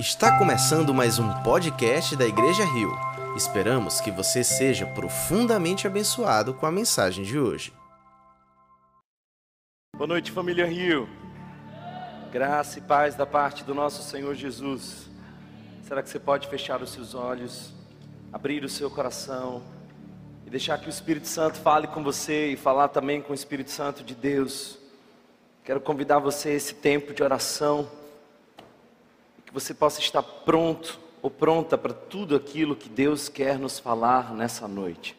Está começando mais um podcast da Igreja Rio. Esperamos que você seja profundamente abençoado com a mensagem de hoje. Boa noite, família Rio. Graça e paz da parte do nosso Senhor Jesus. Será que você pode fechar os seus olhos, abrir o seu coração e deixar que o Espírito Santo fale com você e falar também com o Espírito Santo de Deus? Quero convidar você a esse tempo de oração, que você possa estar pronto ou pronta para tudo aquilo que Deus quer nos falar nessa noite.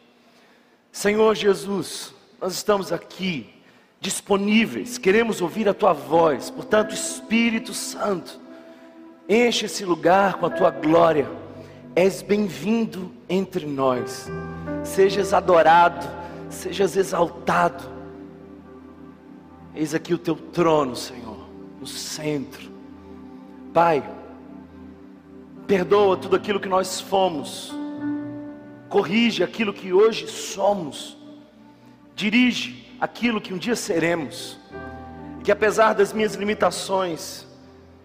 Senhor Jesus, nós estamos aqui disponíveis, queremos ouvir a tua voz, portanto, Espírito Santo, enche esse lugar com a tua glória, és bem-vindo entre nós, sejas adorado, sejas exaltado, eis aqui o teu trono, Senhor, no centro, Pai, perdoa tudo aquilo que nós fomos, corrige aquilo que hoje somos, dirige aquilo que um dia seremos, que apesar das minhas limitações,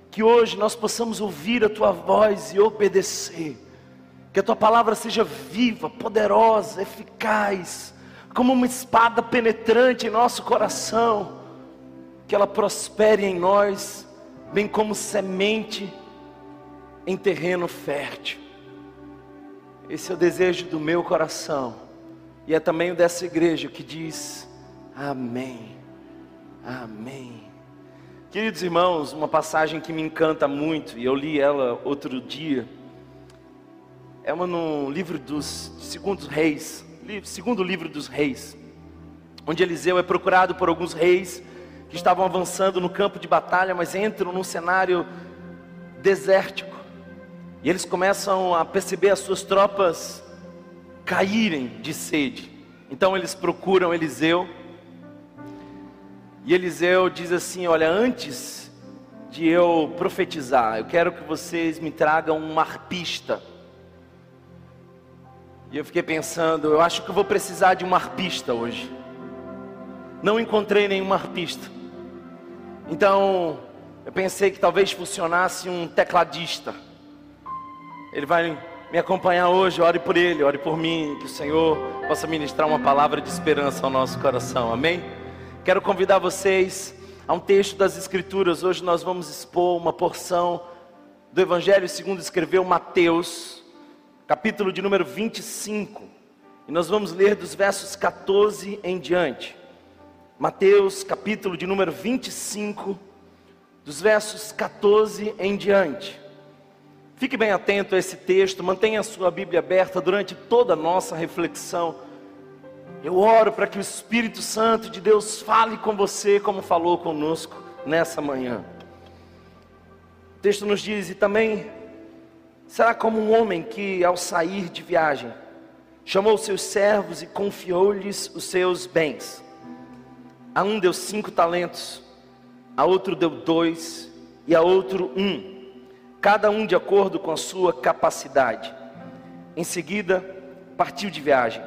que hoje nós possamos ouvir a tua voz e obedecer, que a tua palavra seja viva, poderosa, eficaz, como uma espada penetrante em nosso coração, que ela prospere em nós, bem como semente em terreno fértil. Esse é o desejo do meu coração, e é também o dessa igreja que diz: Amém, Amém. Queridos irmãos, uma passagem que me encanta muito, e eu li ela outro dia, é uma no livro dos Segundos Reis, segundo livro dos Reis, onde Eliseu é procurado por alguns reis que estavam avançando no campo de batalha, mas entram num cenário desértico. E eles começam a perceber as suas tropas caírem de sede. Então eles procuram Eliseu. E Eliseu diz assim: Olha, antes de eu profetizar, eu quero que vocês me tragam um arpista. E eu fiquei pensando, eu acho que eu vou precisar de um arpista hoje. Não encontrei nenhum arpista. Então, eu pensei que talvez funcionasse um tecladista. Ele vai me acompanhar hoje, ore por ele, ore por mim, que o Senhor possa ministrar uma palavra de esperança ao nosso coração, amém? Quero convidar vocês a um texto das Escrituras, hoje nós vamos expor uma porção do Evangelho segundo escreveu Mateus, capítulo de número 25, e nós vamos ler dos versos 14 em diante. Mateus, capítulo de número 25, dos versos 14 em diante. Fique bem atento a esse texto, mantenha a sua Bíblia aberta durante toda a nossa reflexão. Eu oro para que o Espírito Santo de Deus fale com você como falou conosco nessa manhã. O texto nos diz: e também será como um homem que, ao sair de viagem, chamou seus servos e confiou-lhes os seus bens. A um deu cinco talentos, a outro deu dois, e a outro um cada um de acordo com a sua capacidade. Em seguida, partiu de viagem.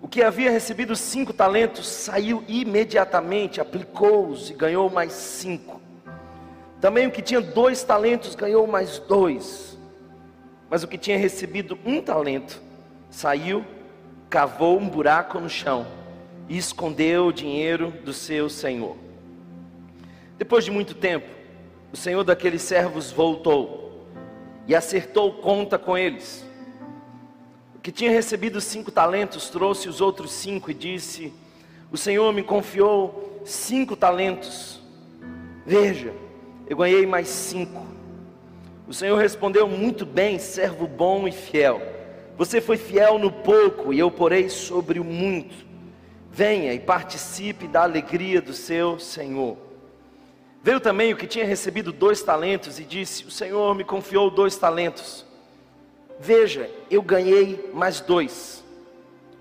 O que havia recebido cinco talentos saiu imediatamente, aplicou-os e ganhou mais cinco. Também o que tinha dois talentos ganhou mais dois. Mas o que tinha recebido um talento saiu, cavou um buraco no chão e escondeu o dinheiro do seu senhor. Depois de muito tempo, o senhor daqueles servos voltou e acertou conta com eles. O que tinha recebido cinco talentos trouxe os outros cinco e disse: O senhor me confiou cinco talentos. Veja, eu ganhei mais cinco. O senhor respondeu: Muito bem, servo bom e fiel. Você foi fiel no pouco e eu porei sobre o muito. Venha e participe da alegria do seu senhor. Veio também o que tinha recebido dois talentos e disse: O Senhor me confiou dois talentos. Veja, eu ganhei mais dois.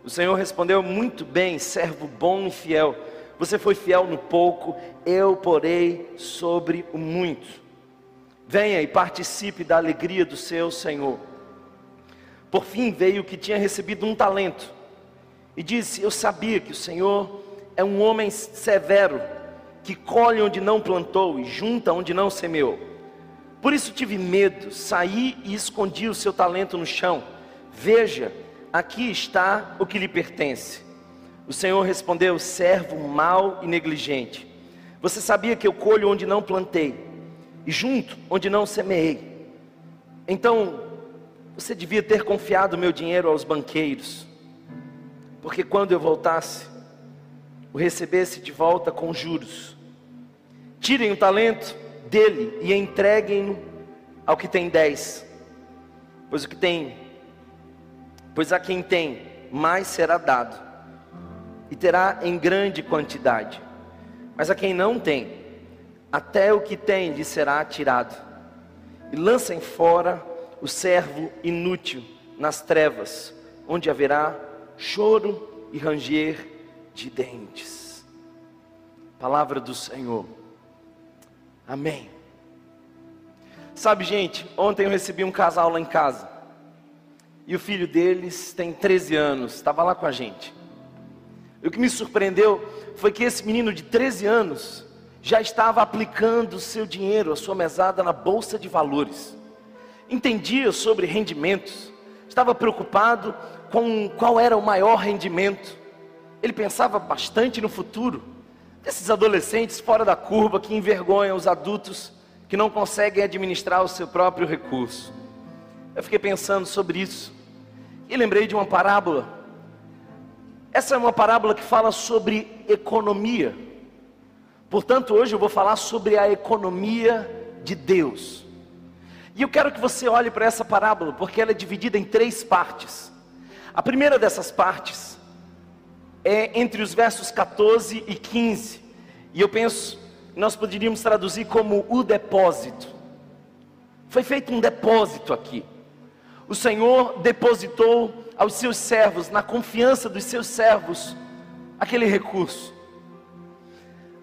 O Senhor respondeu: Muito bem, servo bom e fiel. Você foi fiel no pouco, eu porei sobre o muito. Venha e participe da alegria do seu Senhor. Por fim veio o que tinha recebido um talento e disse: Eu sabia que o Senhor é um homem severo que colhe onde não plantou e junta onde não semeou. Por isso tive medo, saí e escondi o seu talento no chão. Veja, aqui está o que lhe pertence. O Senhor respondeu: servo mau e negligente. Você sabia que eu colho onde não plantei e junto onde não semeei. Então, você devia ter confiado meu dinheiro aos banqueiros, porque quando eu voltasse, o recebesse de volta com juros. Tirem o talento dele e entreguem-no ao que tem dez, pois o que tem, pois a quem tem mais será dado e terá em grande quantidade. Mas a quem não tem, até o que tem lhe será tirado. E lancem fora o servo inútil nas trevas, onde haverá choro e ranger de dentes. Palavra do Senhor. Amém. Sabe, gente, ontem eu recebi um casal lá em casa. E o filho deles tem 13 anos, estava lá com a gente. E o que me surpreendeu foi que esse menino de 13 anos já estava aplicando o seu dinheiro, a sua mesada na bolsa de valores. Entendia sobre rendimentos, estava preocupado com qual era o maior rendimento. Ele pensava bastante no futuro. Esses adolescentes fora da curva que envergonham os adultos que não conseguem administrar o seu próprio recurso. Eu fiquei pensando sobre isso e lembrei de uma parábola essa é uma parábola que fala sobre economia. Portanto, hoje eu vou falar sobre a economia de Deus. E eu quero que você olhe para essa parábola, porque ela é dividida em três partes. A primeira dessas partes é entre os versos 14 e 15. E eu penso nós poderíamos traduzir como o depósito. Foi feito um depósito aqui. O Senhor depositou aos seus servos, na confiança dos seus servos, aquele recurso.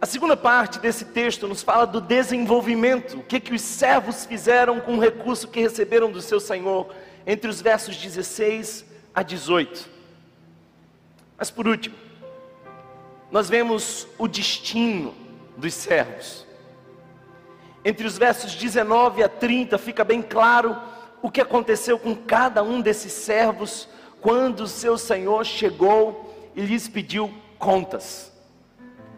A segunda parte desse texto nos fala do desenvolvimento, o que, que os servos fizeram com o recurso que receberam do seu Senhor, entre os versos 16 a 18. Mas por último, nós vemos o destino dos servos. Entre os versos 19 a 30 fica bem claro o que aconteceu com cada um desses servos quando o seu senhor chegou e lhes pediu contas.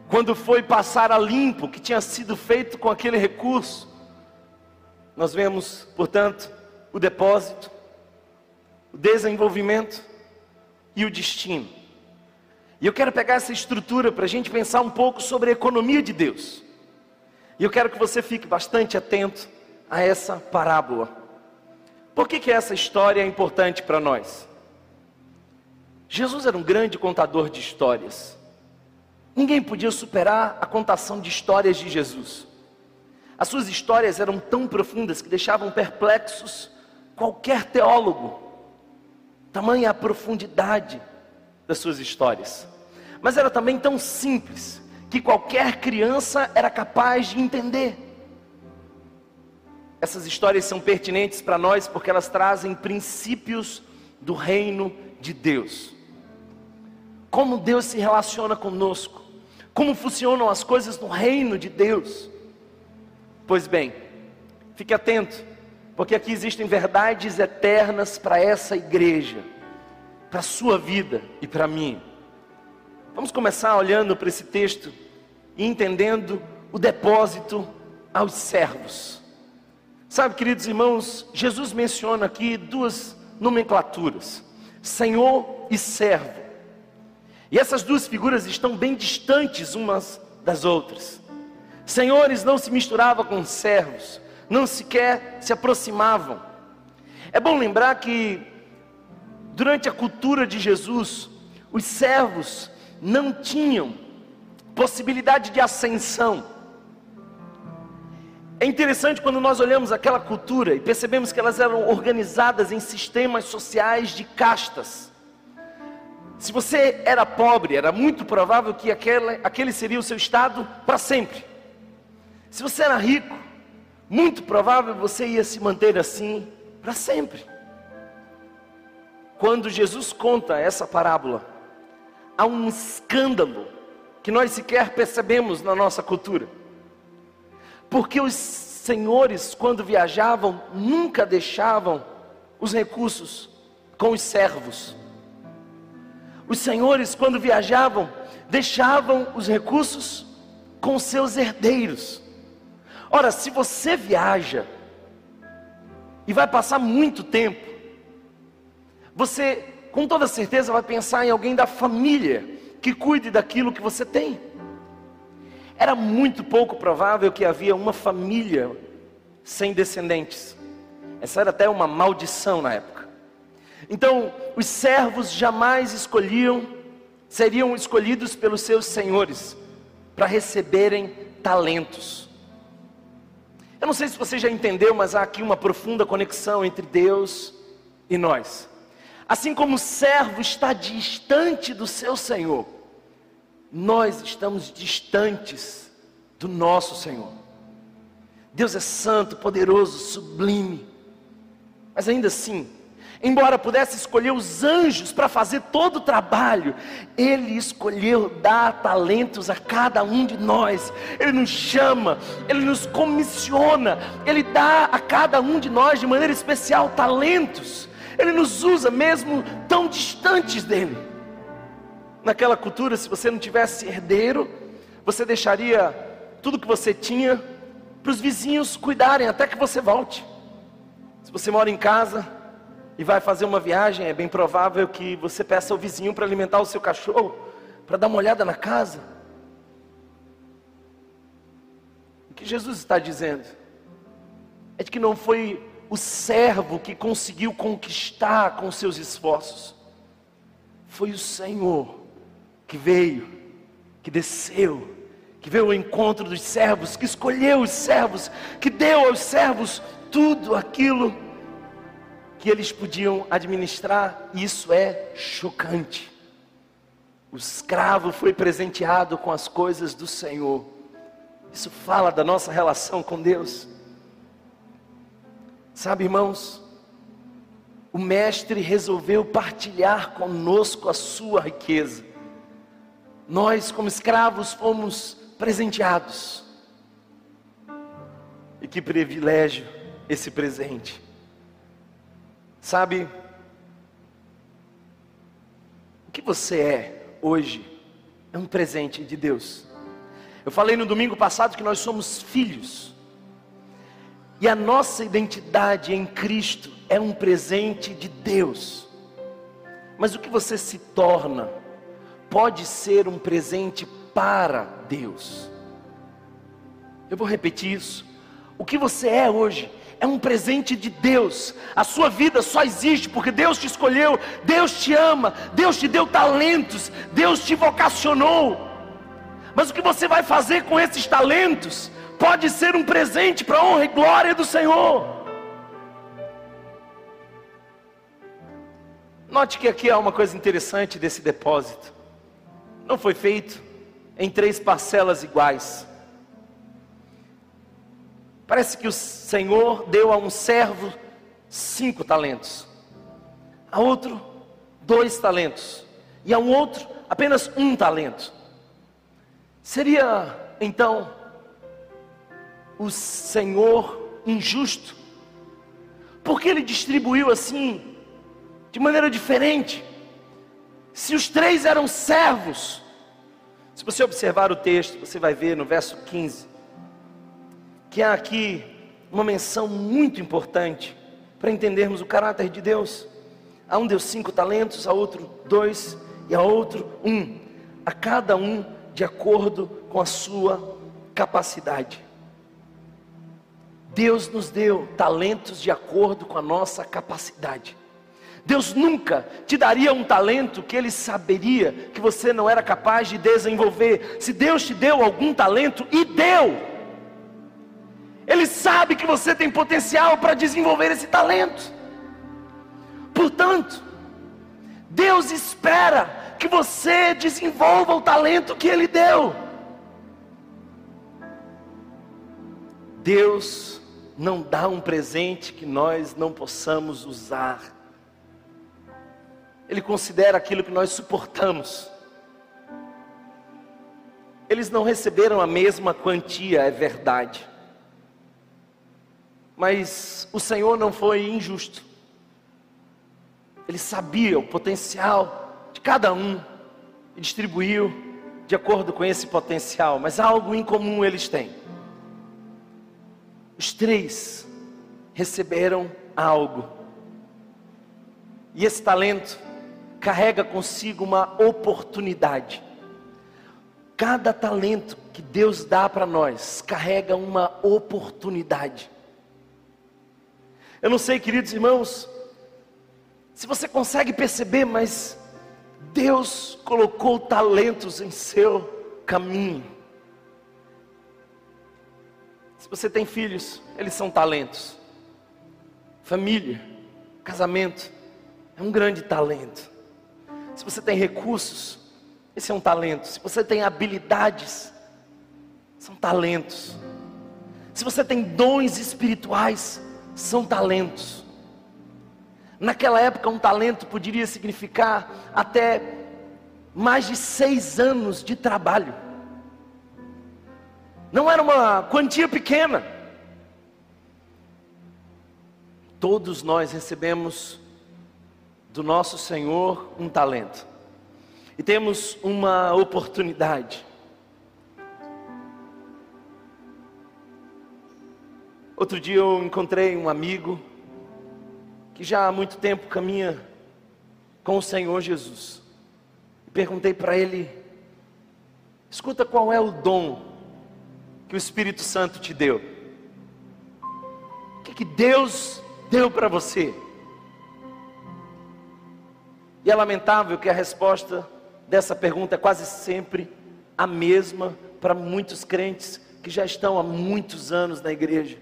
Quando foi passar a limpo que tinha sido feito com aquele recurso, nós vemos, portanto, o depósito, o desenvolvimento e o destino. E eu quero pegar essa estrutura para a gente pensar um pouco sobre a economia de Deus. E eu quero que você fique bastante atento a essa parábola. Por que, que essa história é importante para nós? Jesus era um grande contador de histórias. Ninguém podia superar a contação de histórias de Jesus. As suas histórias eram tão profundas que deixavam perplexos qualquer teólogo. Tamanha a profundidade das suas histórias. Mas era também tão simples que qualquer criança era capaz de entender. Essas histórias são pertinentes para nós porque elas trazem princípios do reino de Deus como Deus se relaciona conosco, como funcionam as coisas no reino de Deus. Pois bem, fique atento, porque aqui existem verdades eternas para essa igreja, para a sua vida e para mim. Vamos começar olhando para esse texto e entendendo o depósito aos servos. Sabe, queridos irmãos, Jesus menciona aqui duas nomenclaturas: Senhor e servo. E essas duas figuras estão bem distantes umas das outras. Senhores não se misturavam com servos, não sequer se aproximavam. É bom lembrar que durante a cultura de Jesus, os servos não tinham possibilidade de ascensão. É interessante quando nós olhamos aquela cultura e percebemos que elas eram organizadas em sistemas sociais de castas. Se você era pobre, era muito provável que aquele, aquele seria o seu estado para sempre. Se você era rico, muito provável você ia se manter assim para sempre. Quando Jesus conta essa parábola, há um escândalo que nós sequer percebemos na nossa cultura. Porque os senhores, quando viajavam, nunca deixavam os recursos com os servos. Os senhores, quando viajavam, deixavam os recursos com seus herdeiros. Ora, se você viaja e vai passar muito tempo, você com toda certeza vai pensar em alguém da família que cuide daquilo que você tem. Era muito pouco provável que havia uma família sem descendentes. Essa era até uma maldição na época. Então, os servos jamais escolhiam, seriam escolhidos pelos seus senhores para receberem talentos. Eu não sei se você já entendeu, mas há aqui uma profunda conexão entre Deus e nós. Assim como o servo está distante do seu senhor, nós estamos distantes do nosso Senhor. Deus é santo, poderoso, sublime. Mas ainda assim, embora pudesse escolher os anjos para fazer todo o trabalho, Ele escolheu dar talentos a cada um de nós. Ele nos chama, Ele nos comissiona, Ele dá a cada um de nós de maneira especial talentos. Ele nos usa mesmo tão distantes dele. Naquela cultura, se você não tivesse herdeiro, você deixaria tudo que você tinha para os vizinhos cuidarem até que você volte. Se você mora em casa e vai fazer uma viagem, é bem provável que você peça ao vizinho para alimentar o seu cachorro, para dar uma olhada na casa. O que Jesus está dizendo é de que não foi o servo que conseguiu conquistar com seus esforços, foi o Senhor que veio, que desceu, que veio ao encontro dos servos, que escolheu os servos, que deu aos servos tudo aquilo que eles podiam administrar, isso é chocante. O escravo foi presenteado com as coisas do Senhor. Isso fala da nossa relação com Deus. Sabe, irmãos, o Mestre resolveu partilhar conosco a sua riqueza nós, como escravos, fomos presenteados. E que privilégio esse presente. Sabe, o que você é hoje é um presente de Deus. Eu falei no domingo passado que nós somos filhos. E a nossa identidade em Cristo é um presente de Deus. Mas o que você se torna pode ser um presente para Deus. Eu vou repetir isso. O que você é hoje é um presente de Deus. A sua vida só existe porque Deus te escolheu, Deus te ama, Deus te deu talentos, Deus te vocacionou. Mas o que você vai fazer com esses talentos pode ser um presente para a honra e glória do Senhor. Note que aqui há uma coisa interessante desse depósito não foi feito em três parcelas iguais. Parece que o Senhor deu a um servo cinco talentos, a outro dois talentos, e a um outro apenas um talento. Seria então o Senhor injusto? Porque ele distribuiu assim, de maneira diferente? Se os três eram servos, se você observar o texto, você vai ver no verso 15, que há aqui uma menção muito importante para entendermos o caráter de Deus. A um deu cinco talentos, a outro dois e a outro um, a cada um de acordo com a sua capacidade. Deus nos deu talentos de acordo com a nossa capacidade. Deus nunca te daria um talento que Ele saberia que você não era capaz de desenvolver. Se Deus te deu algum talento, e deu, Ele sabe que você tem potencial para desenvolver esse talento. Portanto, Deus espera que você desenvolva o talento que Ele deu. Deus não dá um presente que nós não possamos usar. Ele considera aquilo que nós suportamos. Eles não receberam a mesma quantia, é verdade. Mas o Senhor não foi injusto. Ele sabia o potencial de cada um e distribuiu de acordo com esse potencial, mas algo em comum eles têm. Os três receberam algo. E esse talento carrega consigo uma oportunidade. Cada talento que Deus dá para nós carrega uma oportunidade. Eu não sei, queridos irmãos, se você consegue perceber, mas Deus colocou talentos em seu caminho. Se você tem filhos, eles são talentos. Família, casamento, é um grande talento. Se você tem recursos, esse é um talento. Se você tem habilidades, são talentos. Se você tem dons espirituais, são talentos. Naquela época, um talento poderia significar até mais de seis anos de trabalho. Não era uma quantia pequena. Todos nós recebemos do nosso Senhor um talento. E temos uma oportunidade. Outro dia eu encontrei um amigo que já há muito tempo caminha com o Senhor Jesus. Perguntei para ele: escuta qual é o dom que o Espírito Santo te deu? O que, que Deus deu para você? E é lamentável que a resposta dessa pergunta é quase sempre a mesma para muitos crentes que já estão há muitos anos na igreja.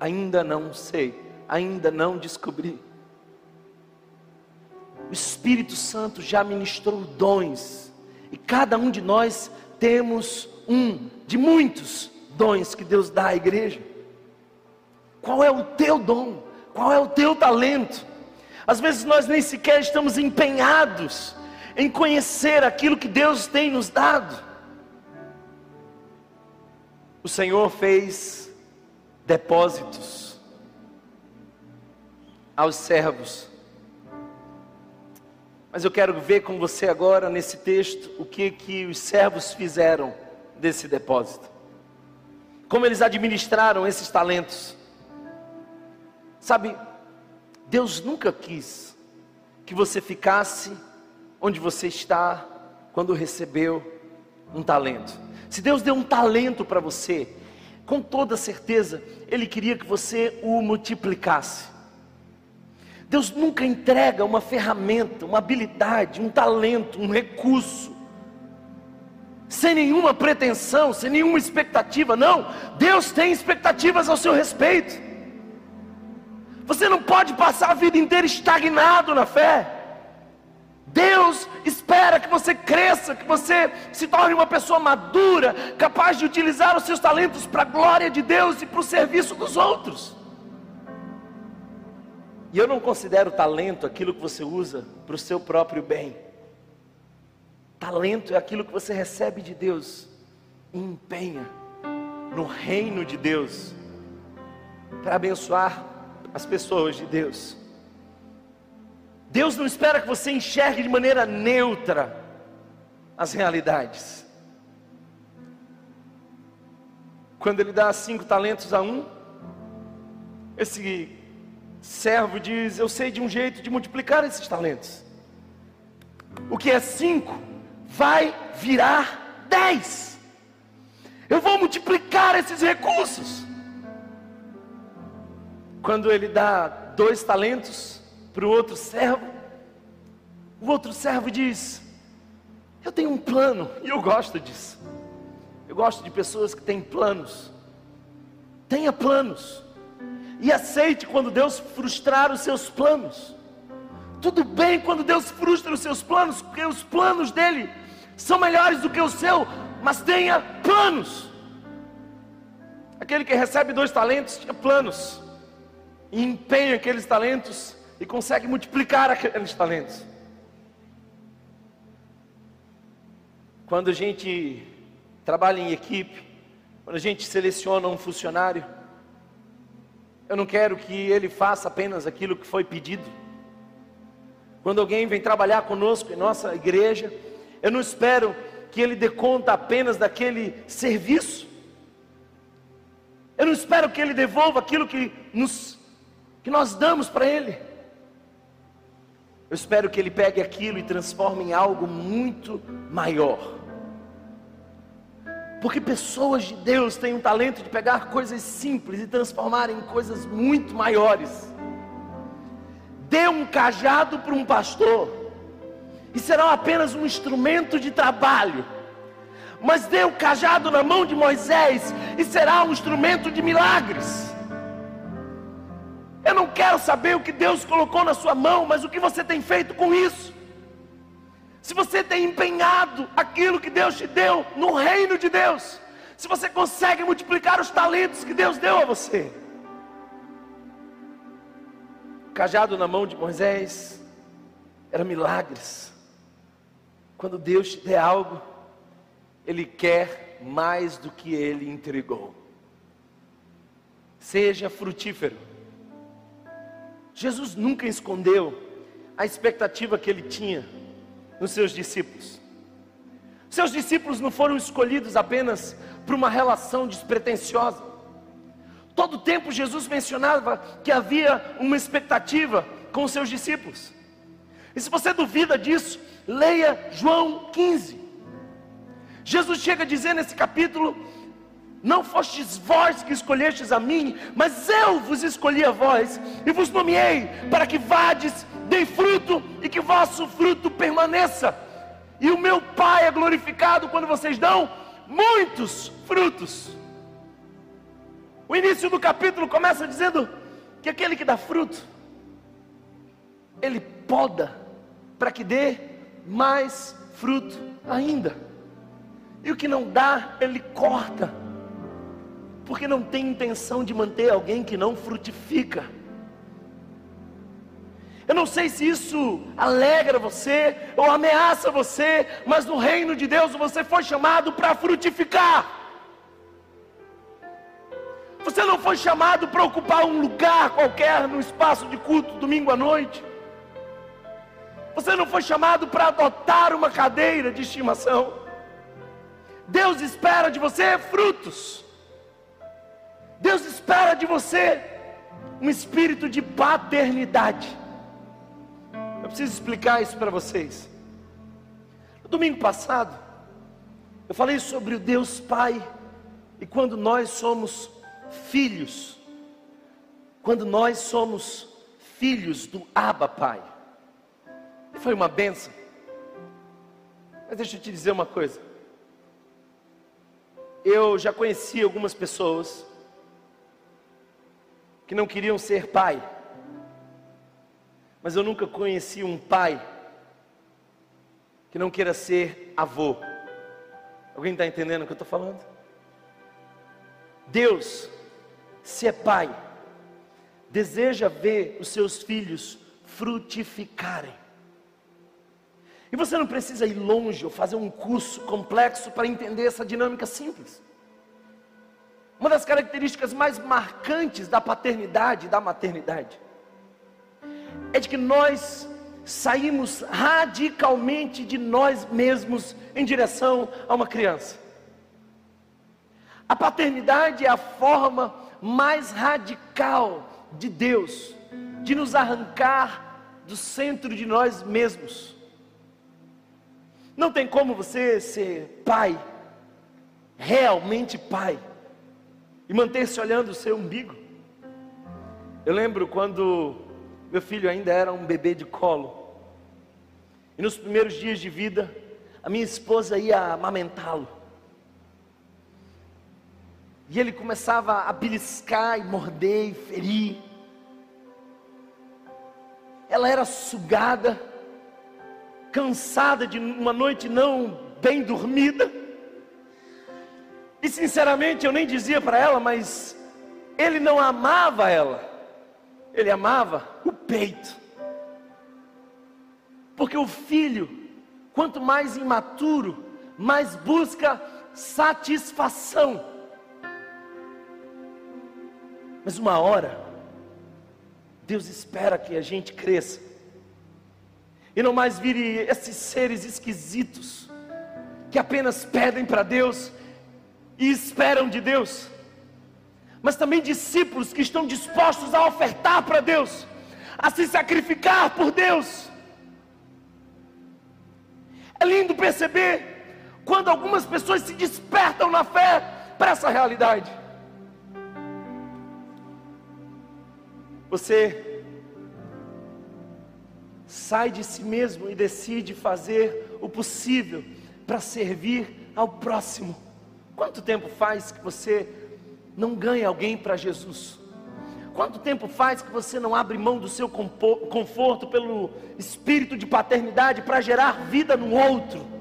Ainda não sei ainda não descobri. O Espírito Santo já ministrou dons, e cada um de nós temos um de muitos dons que Deus dá à igreja. Qual é o teu dom? Qual é o teu talento? Às vezes nós nem sequer estamos empenhados em conhecer aquilo que Deus tem nos dado. O Senhor fez depósitos aos servos. Mas eu quero ver com você agora nesse texto o que que os servos fizeram desse depósito. Como eles administraram esses talentos. Sabe, Deus nunca quis que você ficasse onde você está quando recebeu um talento. Se Deus deu um talento para você, com toda certeza, Ele queria que você o multiplicasse. Deus nunca entrega uma ferramenta, uma habilidade, um talento, um recurso, sem nenhuma pretensão, sem nenhuma expectativa. Não, Deus tem expectativas ao seu respeito. Você não pode passar a vida inteira estagnado na fé. Deus espera que você cresça, que você se torne uma pessoa madura, capaz de utilizar os seus talentos para a glória de Deus e para o serviço dos outros. E eu não considero talento aquilo que você usa para o seu próprio bem. Talento é aquilo que você recebe de Deus e empenha no reino de Deus para abençoar as pessoas de Deus. Deus não espera que você enxergue de maneira neutra as realidades. Quando Ele dá cinco talentos a um, esse servo diz: Eu sei de um jeito de multiplicar esses talentos. O que é cinco vai virar dez. Eu vou multiplicar esses recursos. Quando ele dá dois talentos para o outro servo, o outro servo diz: Eu tenho um plano, e eu gosto disso. Eu gosto de pessoas que têm planos. Tenha planos e aceite quando Deus frustrar os seus planos. Tudo bem quando Deus frustra os seus planos, porque os planos dele são melhores do que o seu, mas tenha planos. Aquele que recebe dois talentos tinha planos, e empenha aqueles talentos e consegue multiplicar aqueles talentos. Quando a gente trabalha em equipe, quando a gente seleciona um funcionário, Eu não quero que ele faça apenas aquilo que foi pedido. Quando alguém vem trabalhar conosco em nossa igreja, eu não espero que ele dê conta apenas daquele serviço. Eu não espero que ele devolva aquilo que, nos, que nós damos para ele. Eu espero que ele pegue aquilo e transforme em algo muito maior. Porque pessoas de Deus têm um talento de pegar coisas simples e transformar em coisas muito maiores. Dê um cajado para um pastor, e será apenas um instrumento de trabalho. Mas dê o cajado na mão de Moisés, e será um instrumento de milagres. Eu não quero saber o que Deus colocou na sua mão, mas o que você tem feito com isso. Se você tem empenhado aquilo que Deus te deu no reino de Deus, se você consegue multiplicar os talentos que Deus deu a você. Cajado na mão de Moisés era milagres. Quando Deus te der algo, Ele quer mais do que Ele entregou. Seja frutífero. Jesus nunca escondeu a expectativa que ele tinha nos seus discípulos. Seus discípulos não foram escolhidos apenas por uma relação despretensiosa. Todo tempo Jesus mencionava que havia uma expectativa com os seus discípulos. E se você duvida disso, leia João 15. Jesus chega a dizer nesse capítulo não fostes vós que escolhestes a mim, mas eu vos escolhi a vós e vos nomeei para que vades, deem fruto e que vosso fruto permaneça. E o meu Pai é glorificado quando vocês dão muitos frutos. O início do capítulo começa dizendo que aquele que dá fruto, ele poda para que dê mais fruto ainda. E o que não dá, ele corta porque não tem intenção de manter alguém que não frutifica. Eu não sei se isso alegra você ou ameaça você, mas no reino de Deus você foi chamado para frutificar. Você não foi chamado para ocupar um lugar qualquer no espaço de culto domingo à noite. Você não foi chamado para adotar uma cadeira de estimação. Deus espera de você frutos. Deus espera de você um espírito de paternidade. Eu preciso explicar isso para vocês. No domingo passado, eu falei sobre o Deus Pai e quando nós somos filhos, quando nós somos filhos do Abba Pai. Foi uma benção. Mas deixa eu te dizer uma coisa. Eu já conheci algumas pessoas que não queriam ser pai. Mas eu nunca conheci um pai que não queira ser avô. Alguém está entendendo o que eu estou falando? Deus, se é pai, deseja ver os seus filhos frutificarem. E você não precisa ir longe ou fazer um curso complexo para entender essa dinâmica simples. Uma das características mais marcantes da paternidade e da maternidade é de que nós saímos radicalmente de nós mesmos em direção a uma criança. A paternidade é a forma mais radical de Deus de nos arrancar do centro de nós mesmos. Não tem como você ser pai, realmente pai, e manter-se olhando o seu umbigo. Eu lembro quando meu filho ainda era um bebê de colo, e nos primeiros dias de vida, a minha esposa ia amamentá-lo. E ele começava a beliscar e morder e ferir. Ela era sugada, cansada de uma noite não bem dormida. E sinceramente eu nem dizia para ela, mas ele não amava ela, ele amava o peito. Porque o filho, quanto mais imaturo, mais busca satisfação. Mas uma hora, Deus espera que a gente cresça. E não mais vire esses seres esquisitos que apenas pedem para Deus e esperam de Deus, mas também discípulos que estão dispostos a ofertar para Deus, a se sacrificar por Deus. É lindo perceber quando algumas pessoas se despertam na fé para essa realidade. Você sai de si mesmo e decide fazer o possível para servir ao próximo. Quanto tempo faz que você não ganha alguém para Jesus? Quanto tempo faz que você não abre mão do seu conforto pelo espírito de paternidade para gerar vida no outro?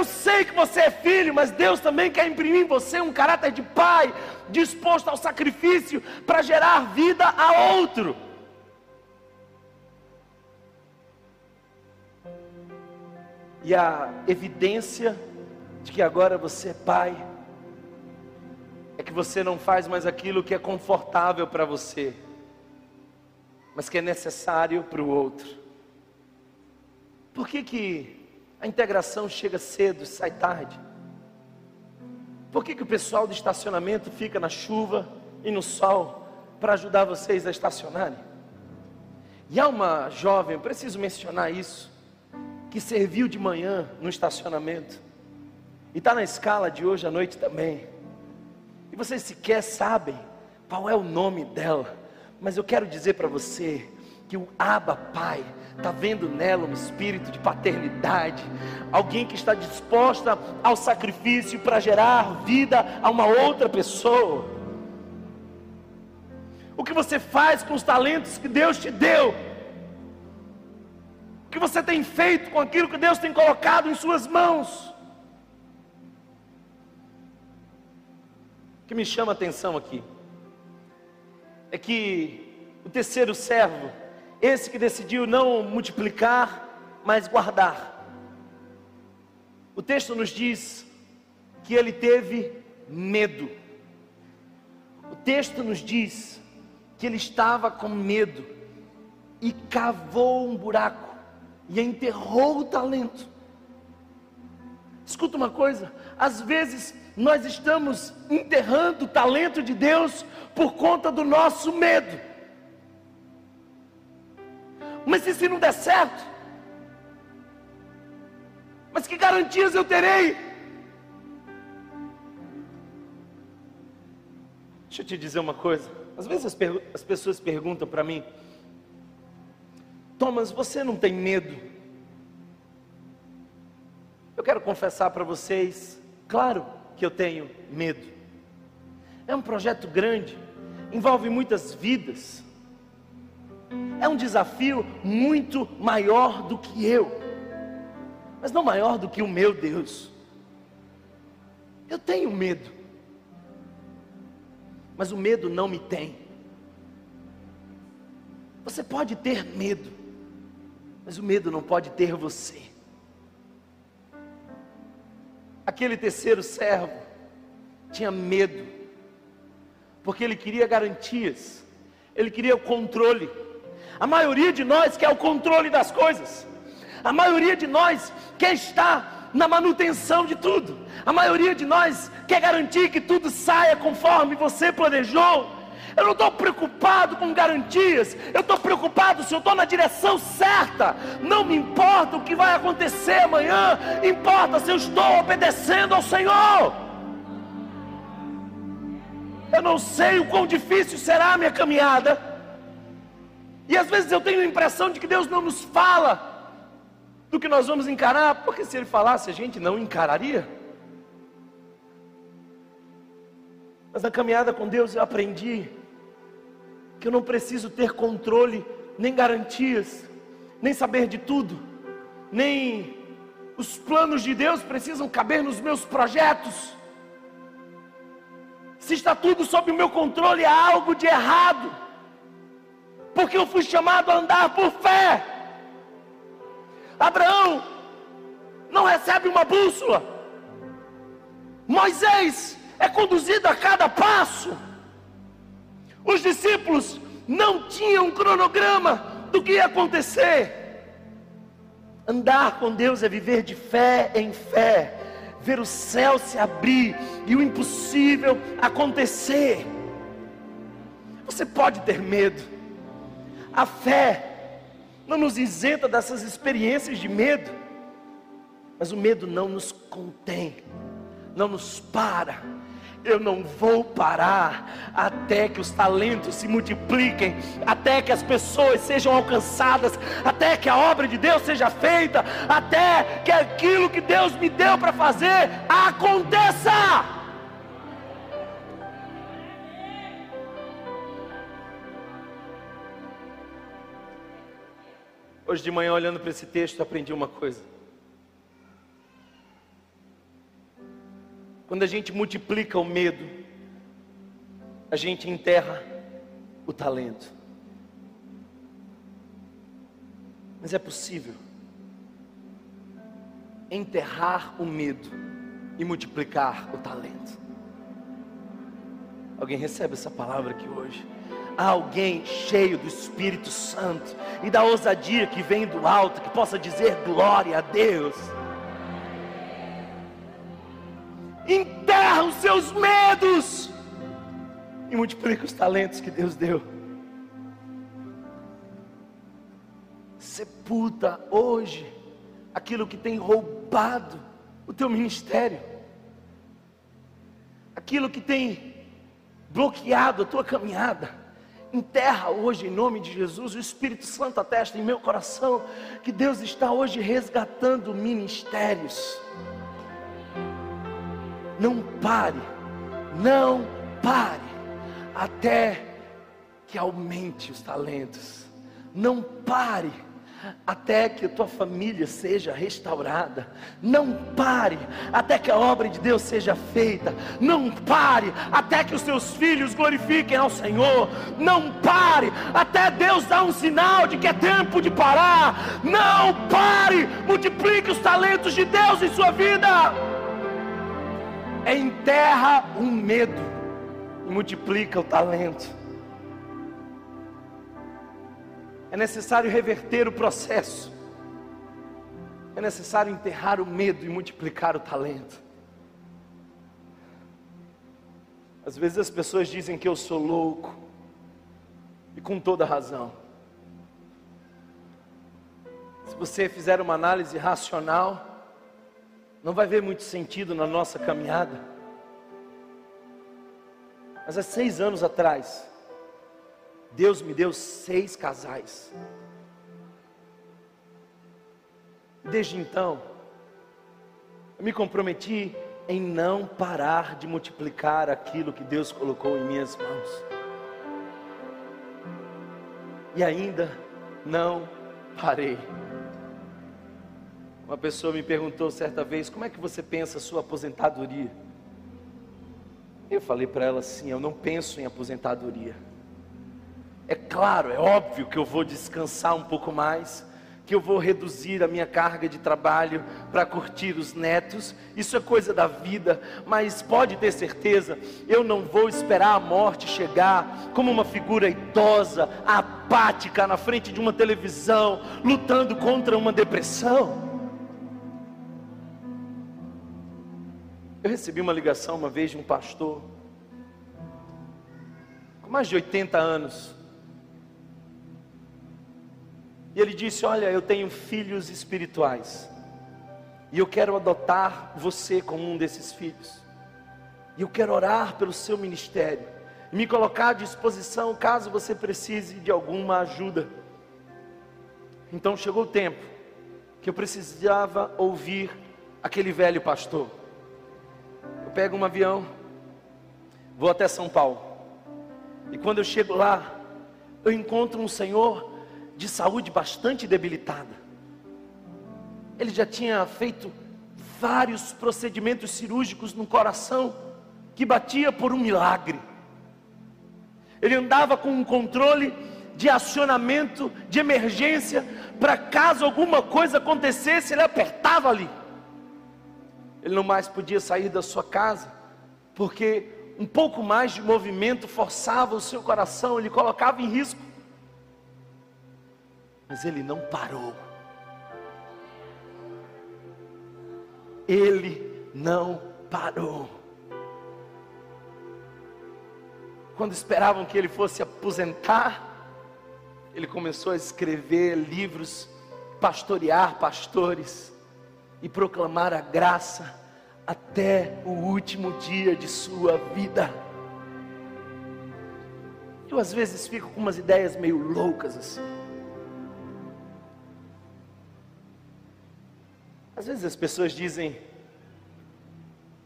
Eu sei que você é filho, mas Deus também quer imprimir em você um caráter de pai, disposto ao sacrifício para gerar vida a outro. E a evidência de que agora você é pai é que você não faz mais aquilo que é confortável para você, mas que é necessário para o outro. Por que, que a integração chega cedo sai tarde? Por que, que o pessoal do estacionamento fica na chuva e no sol para ajudar vocês a estacionarem? E há uma jovem, eu preciso mencionar isso, que serviu de manhã no estacionamento e está na escala de hoje à noite também. E vocês sequer sabem qual é o nome dela. Mas eu quero dizer para você que o Abba Pai está vendo nela um espírito de paternidade, alguém que está disposta ao sacrifício para gerar vida a uma outra pessoa. O que você faz com os talentos que Deus te deu? O que você tem feito com aquilo que Deus tem colocado em suas mãos? que me chama a atenção aqui é que o terceiro servo, esse que decidiu não multiplicar, mas guardar. O texto nos diz que ele teve medo. O texto nos diz que ele estava com medo e cavou um buraco e enterrou o talento. Escuta uma coisa, às vezes nós estamos enterrando o talento de Deus por conta do nosso medo. Mas e se não der certo? Mas que garantias eu terei? Deixa eu te dizer uma coisa. Às vezes as, as pessoas perguntam para mim: Thomas, você não tem medo? Eu quero confessar para vocês, claro, que eu tenho medo. É um projeto grande, envolve muitas vidas. É um desafio muito maior do que eu, mas não maior do que o meu Deus. Eu tenho medo, mas o medo não me tem. Você pode ter medo, mas o medo não pode ter você. Aquele terceiro servo tinha medo, porque ele queria garantias, ele queria o controle. A maioria de nós quer o controle das coisas, a maioria de nós quer estar na manutenção de tudo, a maioria de nós quer garantir que tudo saia conforme você planejou. Eu não estou preocupado com garantias, eu estou preocupado se eu estou na direção certa. Não me importa o que vai acontecer amanhã, importa se eu estou obedecendo ao Senhor. Eu não sei o quão difícil será a minha caminhada, e às vezes eu tenho a impressão de que Deus não nos fala do que nós vamos encarar, porque se Ele falasse, a gente não encararia. Mas na caminhada com Deus eu aprendi que eu não preciso ter controle, nem garantias, nem saber de tudo, nem os planos de Deus precisam caber nos meus projetos. Se está tudo sob o meu controle, há algo de errado, porque eu fui chamado a andar por fé. Abraão não recebe uma bússola, Moisés é conduzido a cada passo. Os discípulos não tinham um cronograma do que ia acontecer. Andar com Deus é viver de fé em fé, ver o céu se abrir e o impossível acontecer. Você pode ter medo, a fé não nos isenta dessas experiências de medo, mas o medo não nos contém, não nos para eu não vou parar até que os talentos se multipliquem, até que as pessoas sejam alcançadas, até que a obra de Deus seja feita, até que aquilo que Deus me deu para fazer aconteça. Hoje de manhã, olhando para esse texto, aprendi uma coisa. Quando a gente multiplica o medo, a gente enterra o talento. Mas é possível enterrar o medo e multiplicar o talento. Alguém recebe essa palavra aqui hoje? Alguém cheio do Espírito Santo e da ousadia que vem do alto, que possa dizer glória a Deus. enterra os seus medos e multiplica os talentos que Deus deu. Sepulta hoje aquilo que tem roubado o teu ministério, aquilo que tem bloqueado a tua caminhada. Enterra hoje em nome de Jesus, o Espírito Santo atesta em meu coração que Deus está hoje resgatando ministérios. Não pare, não pare, até que aumente os talentos. Não pare até que a tua família seja restaurada. Não pare até que a obra de Deus seja feita. Não pare até que os seus filhos glorifiquem ao Senhor. Não pare até Deus dar um sinal de que é tempo de parar. Não pare, multiplique os talentos de Deus em sua vida enterra o medo e multiplica o talento. É necessário reverter o processo. É necessário enterrar o medo e multiplicar o talento. Às vezes as pessoas dizem que eu sou louco, e com toda razão. Se você fizer uma análise racional, não vai ver muito sentido na nossa caminhada. Mas há seis anos atrás, Deus me deu seis casais. Desde então, eu me comprometi em não parar de multiplicar aquilo que Deus colocou em minhas mãos. E ainda não parei. Uma pessoa me perguntou certa vez: como é que você pensa a sua aposentadoria? Eu falei para ela assim: eu não penso em aposentadoria. É claro, é óbvio que eu vou descansar um pouco mais, que eu vou reduzir a minha carga de trabalho para curtir os netos, isso é coisa da vida, mas pode ter certeza, eu não vou esperar a morte chegar como uma figura idosa, apática na frente de uma televisão, lutando contra uma depressão. Eu recebi uma ligação uma vez de um pastor, com mais de 80 anos. E ele disse: Olha, eu tenho filhos espirituais, e eu quero adotar você como um desses filhos, e eu quero orar pelo seu ministério, e me colocar à disposição caso você precise de alguma ajuda. Então chegou o tempo que eu precisava ouvir aquele velho pastor. Eu pego um avião, vou até São Paulo. E quando eu chego lá, eu encontro um senhor de saúde bastante debilitada. Ele já tinha feito vários procedimentos cirúrgicos no coração que batia por um milagre. Ele andava com um controle de acionamento de emergência para caso alguma coisa acontecesse, ele apertava ali. Ele não mais podia sair da sua casa, porque um pouco mais de movimento forçava o seu coração, ele colocava em risco. Mas ele não parou. Ele não parou. Quando esperavam que ele fosse aposentar, ele começou a escrever livros, pastorear pastores e proclamar a graça até o último dia de sua vida. Eu às vezes fico com umas ideias meio loucas assim. Às vezes as pessoas dizem,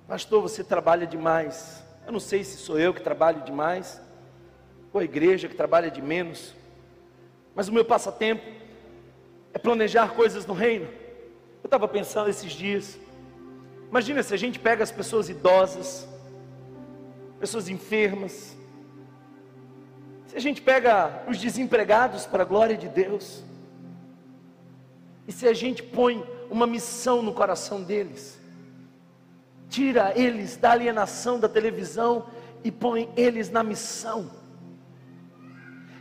Pastor, você trabalha demais. Eu não sei se sou eu que trabalho demais, ou a igreja que trabalha de menos, mas o meu passatempo é planejar coisas no reino. Eu estava pensando esses dias, imagina se a gente pega as pessoas idosas, pessoas enfermas, se a gente pega os desempregados para a glória de Deus, e se a gente põe uma missão no coração deles, tira eles da alienação da televisão e põe eles na missão.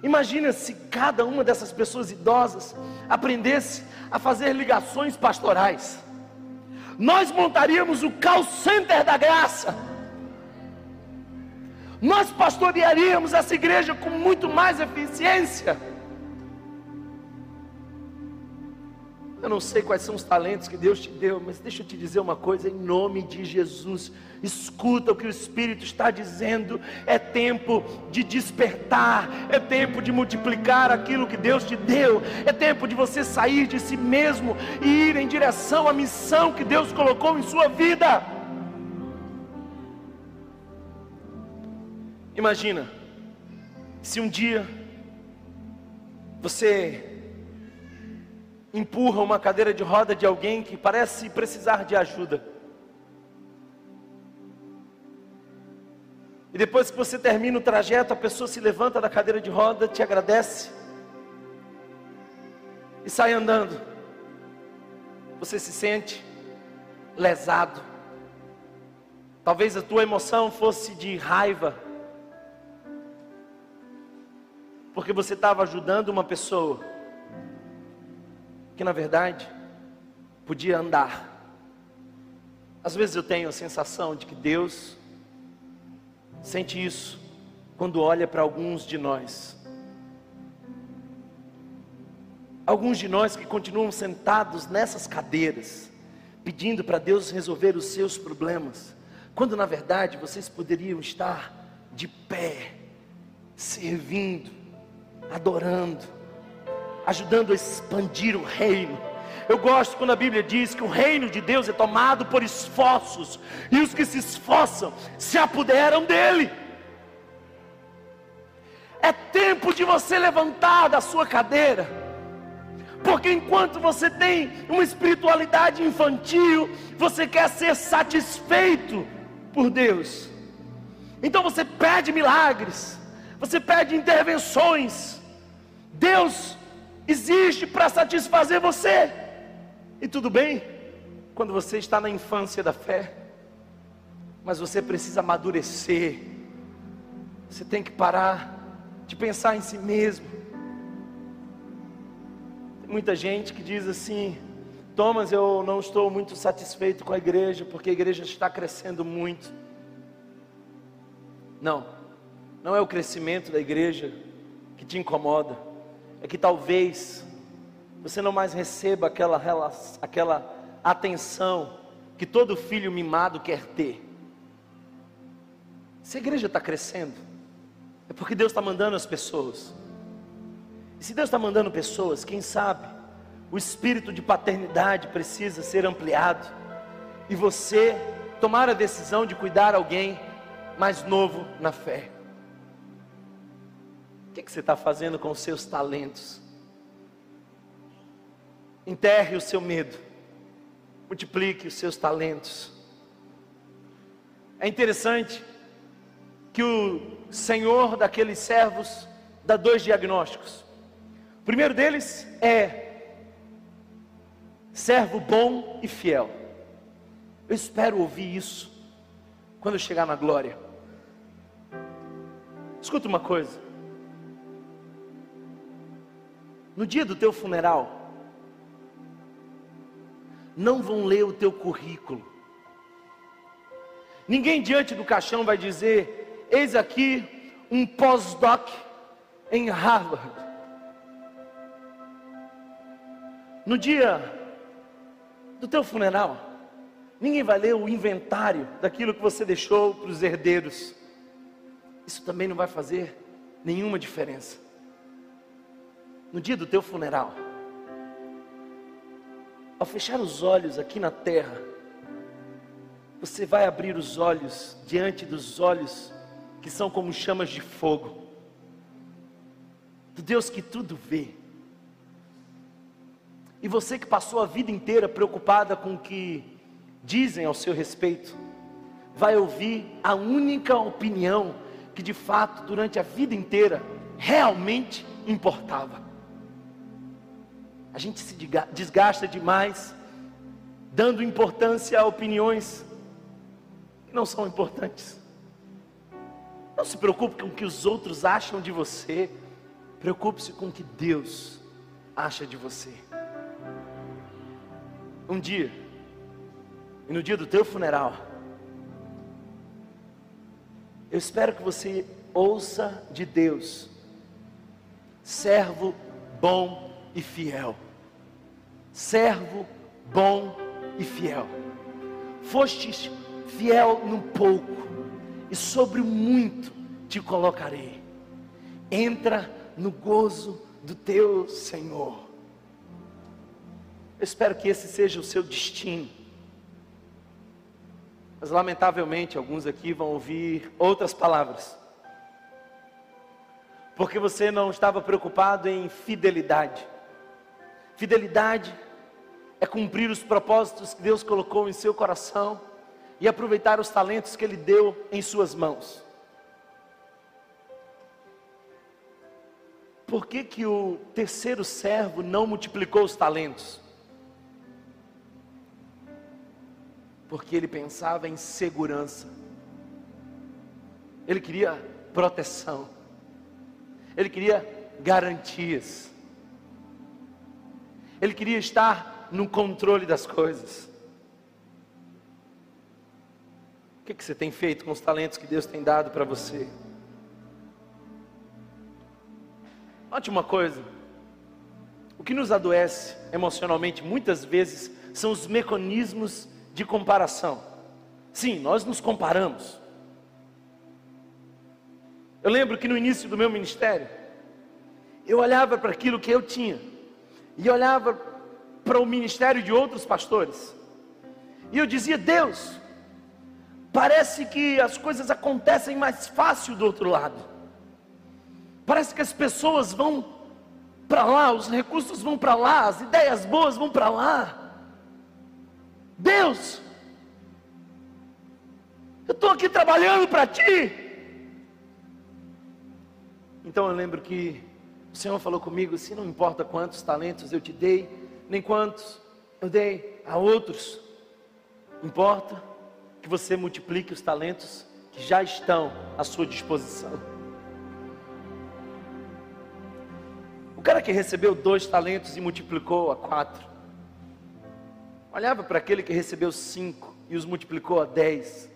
Imagina se cada uma dessas pessoas idosas aprendesse a fazer ligações pastorais. Nós montaríamos o call center da graça. Nós pastorearíamos essa igreja com muito mais eficiência. Eu não sei quais são os talentos que Deus te deu, mas deixa eu te dizer uma coisa em nome de Jesus. Escuta o que o Espírito está dizendo. É tempo de despertar, é tempo de multiplicar aquilo que Deus te deu, é tempo de você sair de si mesmo e ir em direção à missão que Deus colocou em sua vida. Imagina, se um dia você empurra uma cadeira de roda de alguém que parece precisar de ajuda. E depois que você termina o trajeto, a pessoa se levanta da cadeira de roda, te agradece e sai andando. Você se sente lesado. Talvez a tua emoção fosse de raiva, porque você estava ajudando uma pessoa que na verdade podia andar. Às vezes eu tenho a sensação de que Deus sente isso quando olha para alguns de nós. Alguns de nós que continuam sentados nessas cadeiras, pedindo para Deus resolver os seus problemas, quando na verdade vocês poderiam estar de pé, servindo, adorando, ajudando a expandir o reino. Eu gosto quando a Bíblia diz que o reino de Deus é tomado por esforços, e os que se esforçam se apoderam dele. É tempo de você levantar da sua cadeira, porque enquanto você tem uma espiritualidade infantil, você quer ser satisfeito por Deus. Então você pede milagres, você pede intervenções. Deus existe para satisfazer você. E tudo bem quando você está na infância da fé, mas você precisa amadurecer. Você tem que parar de pensar em si mesmo. Tem muita gente que diz assim: Thomas, eu não estou muito satisfeito com a igreja, porque a igreja está crescendo muito. Não, não é o crescimento da igreja que te incomoda é que talvez você não mais receba aquela, aquela atenção que todo filho mimado quer ter. Se a igreja está crescendo, é porque Deus está mandando as pessoas. E se Deus está mandando pessoas, quem sabe o espírito de paternidade precisa ser ampliado e você tomar a decisão de cuidar alguém mais novo na fé. O que, que você está fazendo com os seus talentos? Enterre o seu medo, multiplique os seus talentos. É interessante que o Senhor daqueles servos dá dois diagnósticos. O primeiro deles é servo bom e fiel. Eu espero ouvir isso quando eu chegar na glória. Escuta uma coisa. No dia do teu funeral, não vão ler o teu currículo. Ninguém diante do caixão vai dizer: Eis aqui um pós-doc em Harvard. No dia do teu funeral, ninguém vai ler o inventário daquilo que você deixou para os herdeiros. Isso também não vai fazer nenhuma diferença. No dia do teu funeral, ao fechar os olhos aqui na terra, você vai abrir os olhos diante dos olhos que são como chamas de fogo, do Deus que tudo vê. E você que passou a vida inteira preocupada com o que dizem ao seu respeito, vai ouvir a única opinião que de fato durante a vida inteira realmente importava. A gente se desgasta demais, dando importância a opiniões que não são importantes. Não se preocupe com o que os outros acham de você, preocupe-se com o que Deus acha de você. Um dia, e no dia do teu funeral, eu espero que você ouça de Deus, servo bom e fiel. Servo bom e fiel. Fostes fiel no pouco, e sobre o muito te colocarei. Entra no gozo do teu Senhor. Eu espero que esse seja o seu destino. Mas lamentavelmente alguns aqui vão ouvir outras palavras. Porque você não estava preocupado em fidelidade. Fidelidade é cumprir os propósitos que Deus colocou em seu coração e aproveitar os talentos que Ele deu em suas mãos. Por que, que o terceiro servo não multiplicou os talentos? Porque ele pensava em segurança, ele queria proteção, ele queria garantias. Ele queria estar no controle das coisas. O que, que você tem feito com os talentos que Deus tem dado para você? Note uma coisa: o que nos adoece emocionalmente muitas vezes são os mecanismos de comparação. Sim, nós nos comparamos. Eu lembro que no início do meu ministério, eu olhava para aquilo que eu tinha e olhava para o ministério de outros pastores, e eu dizia: Deus, parece que as coisas acontecem mais fácil do outro lado, parece que as pessoas vão para lá, os recursos vão para lá, as ideias boas vão para lá. Deus, eu estou aqui trabalhando para ti. Então eu lembro que o Senhor falou comigo: se não importa quantos talentos eu te dei, nem quantos eu dei a outros, importa que você multiplique os talentos que já estão à sua disposição. O cara que recebeu dois talentos e multiplicou a quatro, olhava para aquele que recebeu cinco e os multiplicou a dez,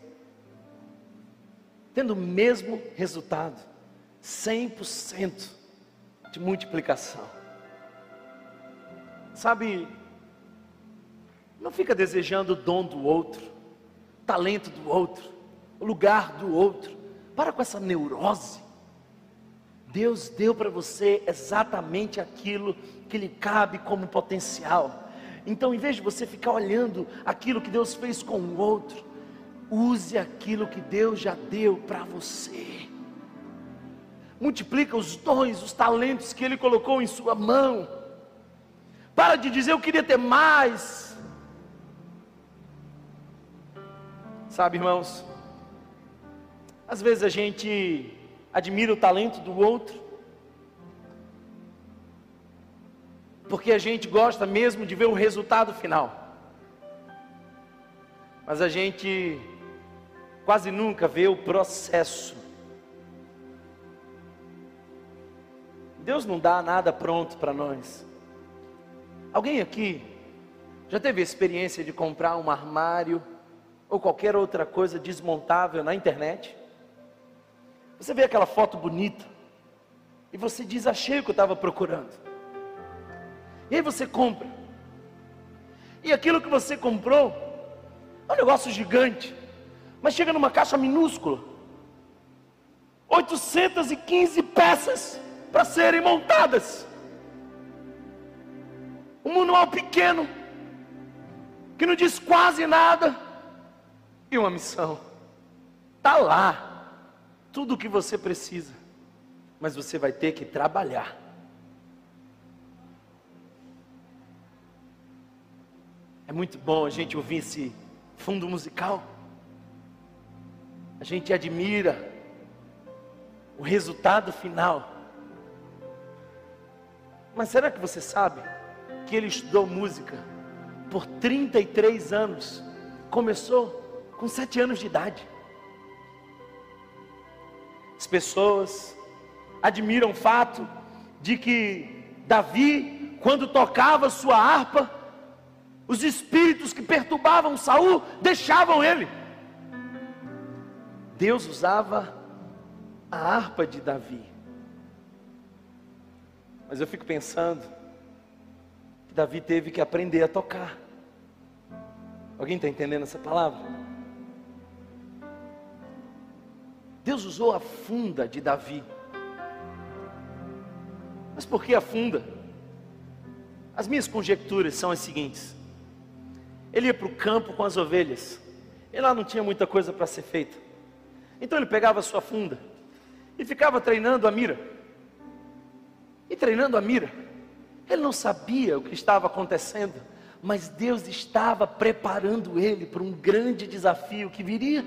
tendo o mesmo resultado, 100% de multiplicação. Sabe, não fica desejando o dom do outro, talento do outro, o lugar do outro. Para com essa neurose. Deus deu para você exatamente aquilo que lhe cabe como potencial. Então, em vez de você ficar olhando aquilo que Deus fez com o outro, use aquilo que Deus já deu para você multiplica os dons, os talentos que Ele colocou em sua mão. Para de dizer eu queria ter mais. Sabe, irmãos, às vezes a gente admira o talento do outro, porque a gente gosta mesmo de ver o resultado final, mas a gente quase nunca vê o processo Deus não dá nada pronto para nós. Alguém aqui já teve a experiência de comprar um armário ou qualquer outra coisa desmontável na internet? Você vê aquela foto bonita e você diz: Achei o que eu estava procurando. E aí você compra. E aquilo que você comprou é um negócio gigante, mas chega numa caixa minúscula 815 peças para serem montadas. Um manual pequeno, que não diz quase nada, e uma missão. Está lá, tudo o que você precisa, mas você vai ter que trabalhar. É muito bom a gente ouvir esse fundo musical. A gente admira o resultado final. Mas será que você sabe que ele estudou música por 33 anos? Começou com 7 anos de idade. As pessoas admiram o fato de que Davi, quando tocava sua harpa, os espíritos que perturbavam Saul deixavam ele. Deus usava a harpa de Davi. Mas eu fico pensando que Davi teve que aprender a tocar. Alguém está entendendo essa palavra? Deus usou a funda de Davi. Mas por que a funda? As minhas conjecturas são as seguintes: ele ia para o campo com as ovelhas, e lá não tinha muita coisa para ser feita. Então ele pegava a sua funda, e ficava treinando a mira. E treinando a mira. Ele não sabia o que estava acontecendo, mas Deus estava preparando ele para um grande desafio que viria.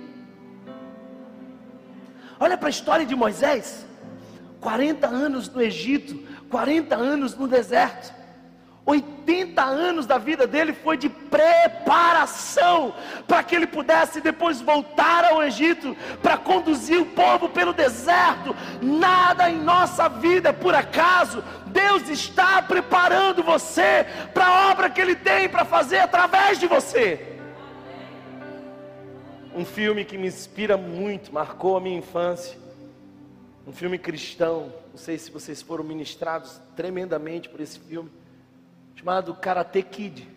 Olha para a história de Moisés: 40 anos no Egito, 40 anos no deserto. 80 anos da vida dele foi de preparação para que ele pudesse depois voltar ao Egito para conduzir o povo pelo deserto. Nada em nossa vida é por acaso. Deus está preparando você para a obra que ele tem para fazer através de você. Um filme que me inspira muito, marcou a minha infância. Um filme cristão. Não sei se vocês foram ministrados tremendamente por esse filme chamado Karate Kid.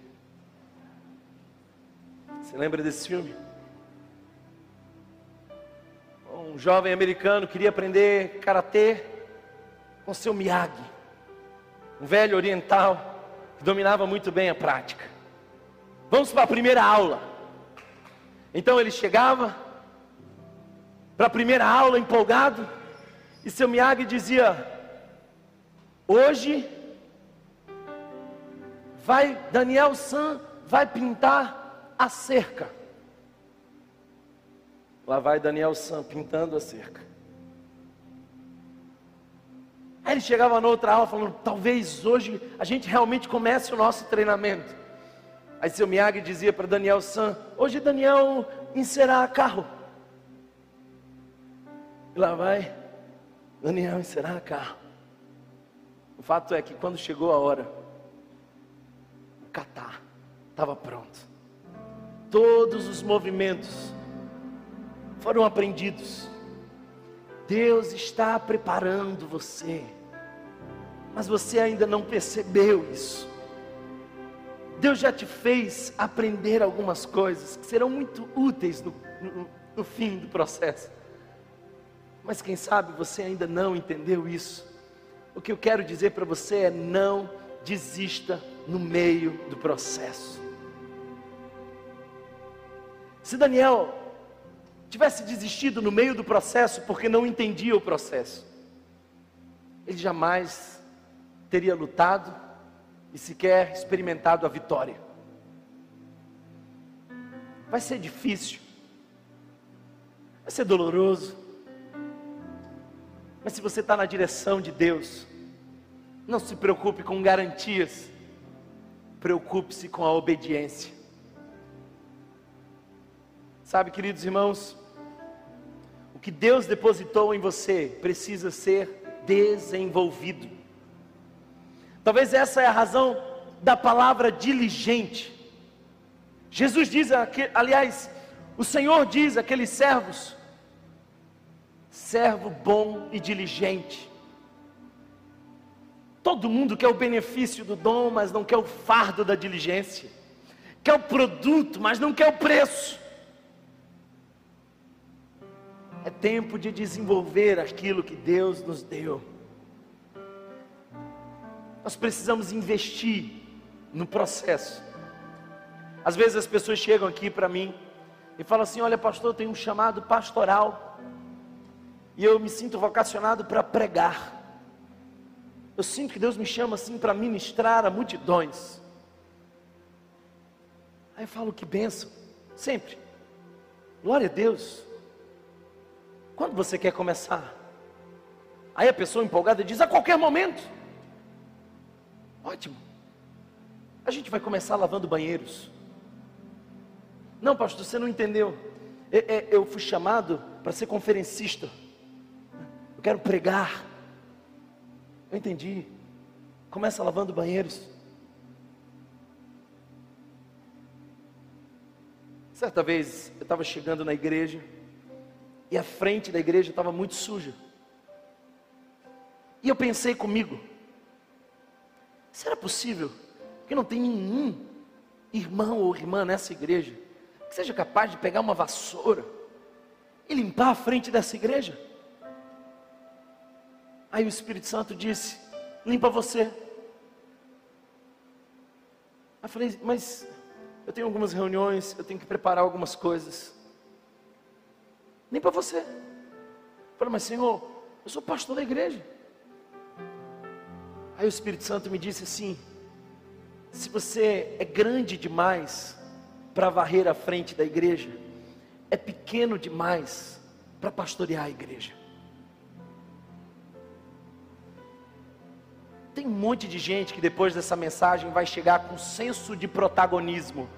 Você lembra desse filme? Um jovem americano queria aprender karatê com seu Miyagi, um velho oriental que dominava muito bem a prática. Vamos para a primeira aula. Então ele chegava para a primeira aula empolgado e seu Miyagi dizia: Hoje vai Daniel San vai pintar a cerca. Lá vai Daniel San pintando a cerca. Aí ele chegava na outra aula falando: talvez hoje a gente realmente comece o nosso treinamento. Aí seu Miyagi dizia para Daniel San: hoje Daniel encerrar carro. E lá vai Daniel encerrar carro. O fato é que quando chegou a hora, catar, estava pronto. Todos os movimentos foram aprendidos. Deus está preparando você, mas você ainda não percebeu isso. Deus já te fez aprender algumas coisas que serão muito úteis no, no, no fim do processo. Mas quem sabe você ainda não entendeu isso. O que eu quero dizer para você é: não desista no meio do processo. Se Daniel tivesse desistido no meio do processo porque não entendia o processo, ele jamais teria lutado e sequer experimentado a vitória. Vai ser difícil, vai ser doloroso, mas se você está na direção de Deus, não se preocupe com garantias, preocupe-se com a obediência. Sabe, queridos irmãos, o que Deus depositou em você precisa ser desenvolvido. Talvez essa é a razão da palavra diligente. Jesus diz, aliás, o Senhor diz àqueles servos: servo bom e diligente. Todo mundo quer o benefício do dom, mas não quer o fardo da diligência. Quer o produto, mas não quer o preço. É tempo de desenvolver aquilo que Deus nos deu. Nós precisamos investir no processo. Às vezes as pessoas chegam aqui para mim e falam assim: Olha, pastor, eu tenho um chamado pastoral e eu me sinto vocacionado para pregar. Eu sinto que Deus me chama assim para ministrar a multidões. Aí eu falo: Que benção, sempre. Glória a Deus. Quando você quer começar? Aí a pessoa empolgada diz: a qualquer momento. Ótimo. A gente vai começar lavando banheiros. Não, pastor, você não entendeu. Eu fui chamado para ser conferencista. Eu quero pregar. Eu entendi. Começa lavando banheiros. Certa vez eu estava chegando na igreja e a frente da igreja estava muito suja. E eu pensei comigo: será possível que não tem nenhum irmão ou irmã nessa igreja que seja capaz de pegar uma vassoura e limpar a frente dessa igreja? Aí o Espírito Santo disse: limpa você. Eu falei, mas eu tenho algumas reuniões, eu tenho que preparar algumas coisas para você. Eu falei, mas Senhor, eu sou pastor da igreja. Aí o Espírito Santo me disse assim: se você é grande demais para varrer a frente da igreja, é pequeno demais para pastorear a igreja. Tem um monte de gente que depois dessa mensagem vai chegar com senso de protagonismo.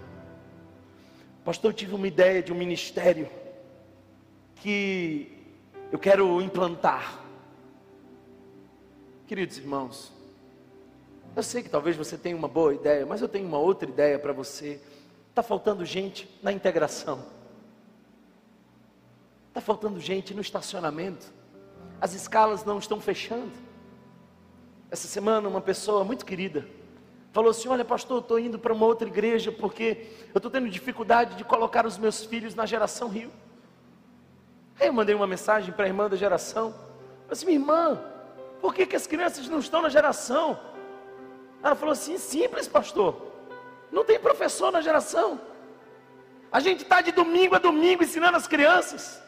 Pastor, eu tive uma ideia de um ministério que eu quero implantar. Queridos irmãos, eu sei que talvez você tenha uma boa ideia, mas eu tenho uma outra ideia para você. Está faltando gente na integração. Está faltando gente no estacionamento. As escalas não estão fechando. Essa semana, uma pessoa muito querida falou assim: Olha, pastor, eu estou indo para uma outra igreja porque eu estou tendo dificuldade de colocar os meus filhos na geração Rio. Aí eu mandei uma mensagem para a irmã da geração. Eu disse, minha irmã, por que, que as crianças não estão na geração? Ela falou assim: simples, pastor. Não tem professor na geração. A gente está de domingo a domingo ensinando as crianças.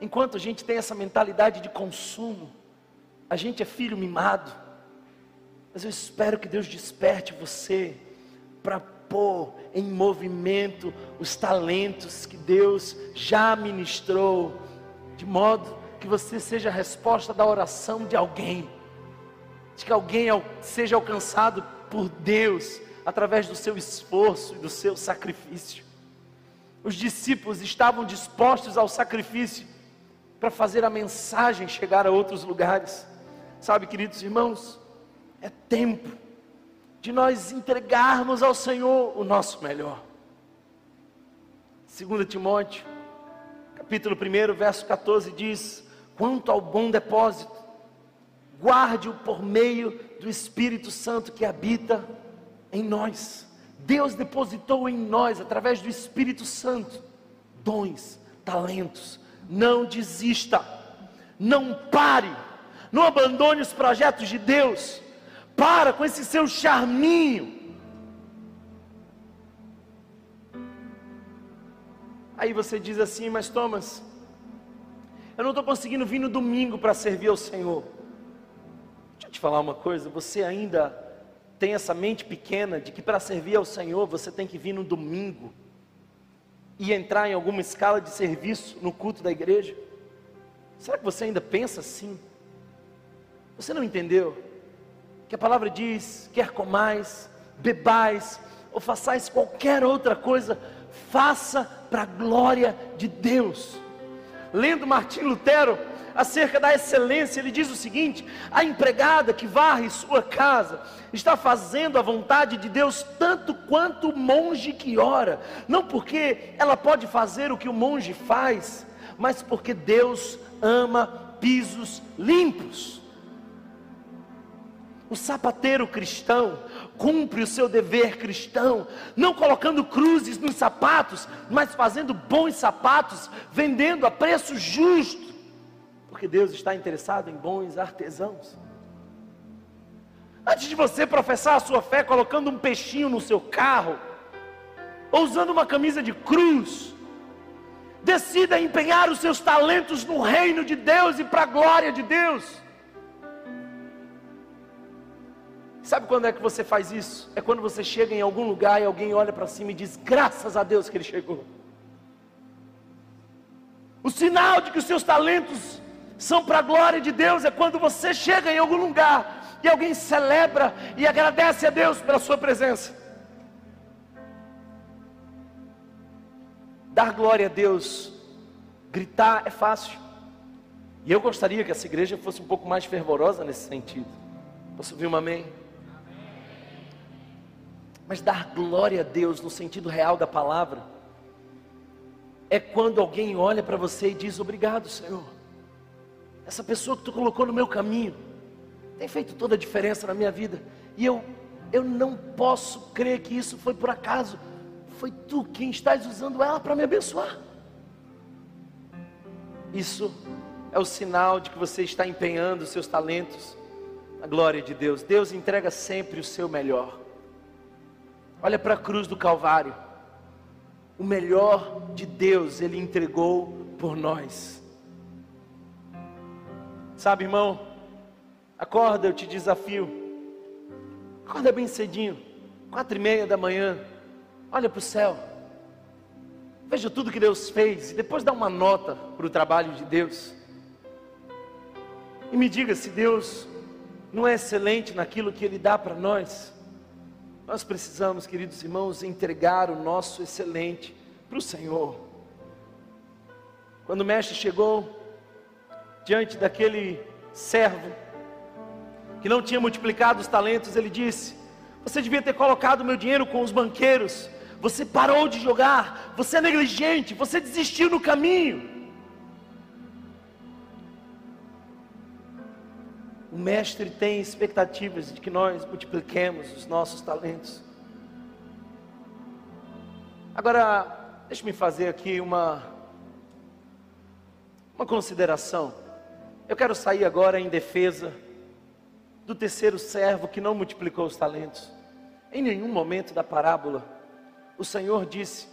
Enquanto a gente tem essa mentalidade de consumo, a gente é filho mimado. Mas eu espero que Deus desperte você para pôr em movimento os talentos que Deus já ministrou, de modo que você seja a resposta da oração de alguém, de que alguém seja alcançado por Deus através do seu esforço e do seu sacrifício. Os discípulos estavam dispostos ao sacrifício para fazer a mensagem chegar a outros lugares. Sabe, queridos irmãos, é tempo de nós entregarmos ao Senhor o nosso melhor. 2 Timóteo, capítulo 1, verso 14 diz: Quanto ao bom depósito, guarde-o por meio do Espírito Santo que habita em nós. Deus depositou em nós, através do Espírito Santo, dons, talentos. Não desista, não pare, não abandone os projetos de Deus para com esse seu charminho. Aí você diz assim, mas Thomas, eu não estou conseguindo vir no domingo para servir ao Senhor. Deixa eu te falar uma coisa, você ainda tem essa mente pequena de que para servir ao Senhor você tem que vir no domingo e entrar em alguma escala de serviço no culto da igreja? Será que você ainda pensa assim? Você não entendeu? que a palavra diz: quer comais, bebais, ou façais qualquer outra coisa, faça para a glória de Deus. Lendo Martim Lutero, acerca da excelência, ele diz o seguinte: a empregada que varre sua casa está fazendo a vontade de Deus tanto quanto o monge que ora, não porque ela pode fazer o que o monge faz, mas porque Deus ama pisos limpos. O sapateiro cristão cumpre o seu dever cristão, não colocando cruzes nos sapatos, mas fazendo bons sapatos, vendendo a preço justo, porque Deus está interessado em bons artesãos. Antes de você professar a sua fé colocando um peixinho no seu carro, ou usando uma camisa de cruz, decida empenhar os seus talentos no reino de Deus e para a glória de Deus. Sabe quando é que você faz isso? É quando você chega em algum lugar e alguém olha para cima e diz: graças a Deus que ele chegou. O sinal de que os seus talentos são para a glória de Deus é quando você chega em algum lugar e alguém celebra e agradece a Deus pela sua presença. Dar glória a Deus, gritar é fácil. E eu gostaria que essa igreja fosse um pouco mais fervorosa nesse sentido. Posso ouvir um amém? Mas dar glória a Deus no sentido real da palavra é quando alguém olha para você e diz: Obrigado, Senhor. Essa pessoa que tu colocou no meu caminho tem feito toda a diferença na minha vida. E eu, eu não posso crer que isso foi por acaso. Foi tu quem estás usando ela para me abençoar. Isso é o sinal de que você está empenhando os seus talentos na glória de Deus. Deus entrega sempre o seu melhor. Olha para a cruz do Calvário. O melhor de Deus Ele entregou por nós. Sabe, irmão? Acorda, eu te desafio. Acorda bem cedinho, quatro e meia da manhã. Olha para o céu. Veja tudo que Deus fez e depois dá uma nota para o trabalho de Deus. E me diga se Deus não é excelente naquilo que Ele dá para nós. Nós precisamos, queridos irmãos, entregar o nosso excelente para o Senhor. Quando o mestre chegou diante daquele servo que não tinha multiplicado os talentos, ele disse: Você devia ter colocado meu dinheiro com os banqueiros. Você parou de jogar, você é negligente, você desistiu no caminho. O mestre tem expectativas de que nós multipliquemos os nossos talentos. Agora, deixe-me fazer aqui uma uma consideração. Eu quero sair agora em defesa do terceiro servo que não multiplicou os talentos. Em nenhum momento da parábola, o Senhor disse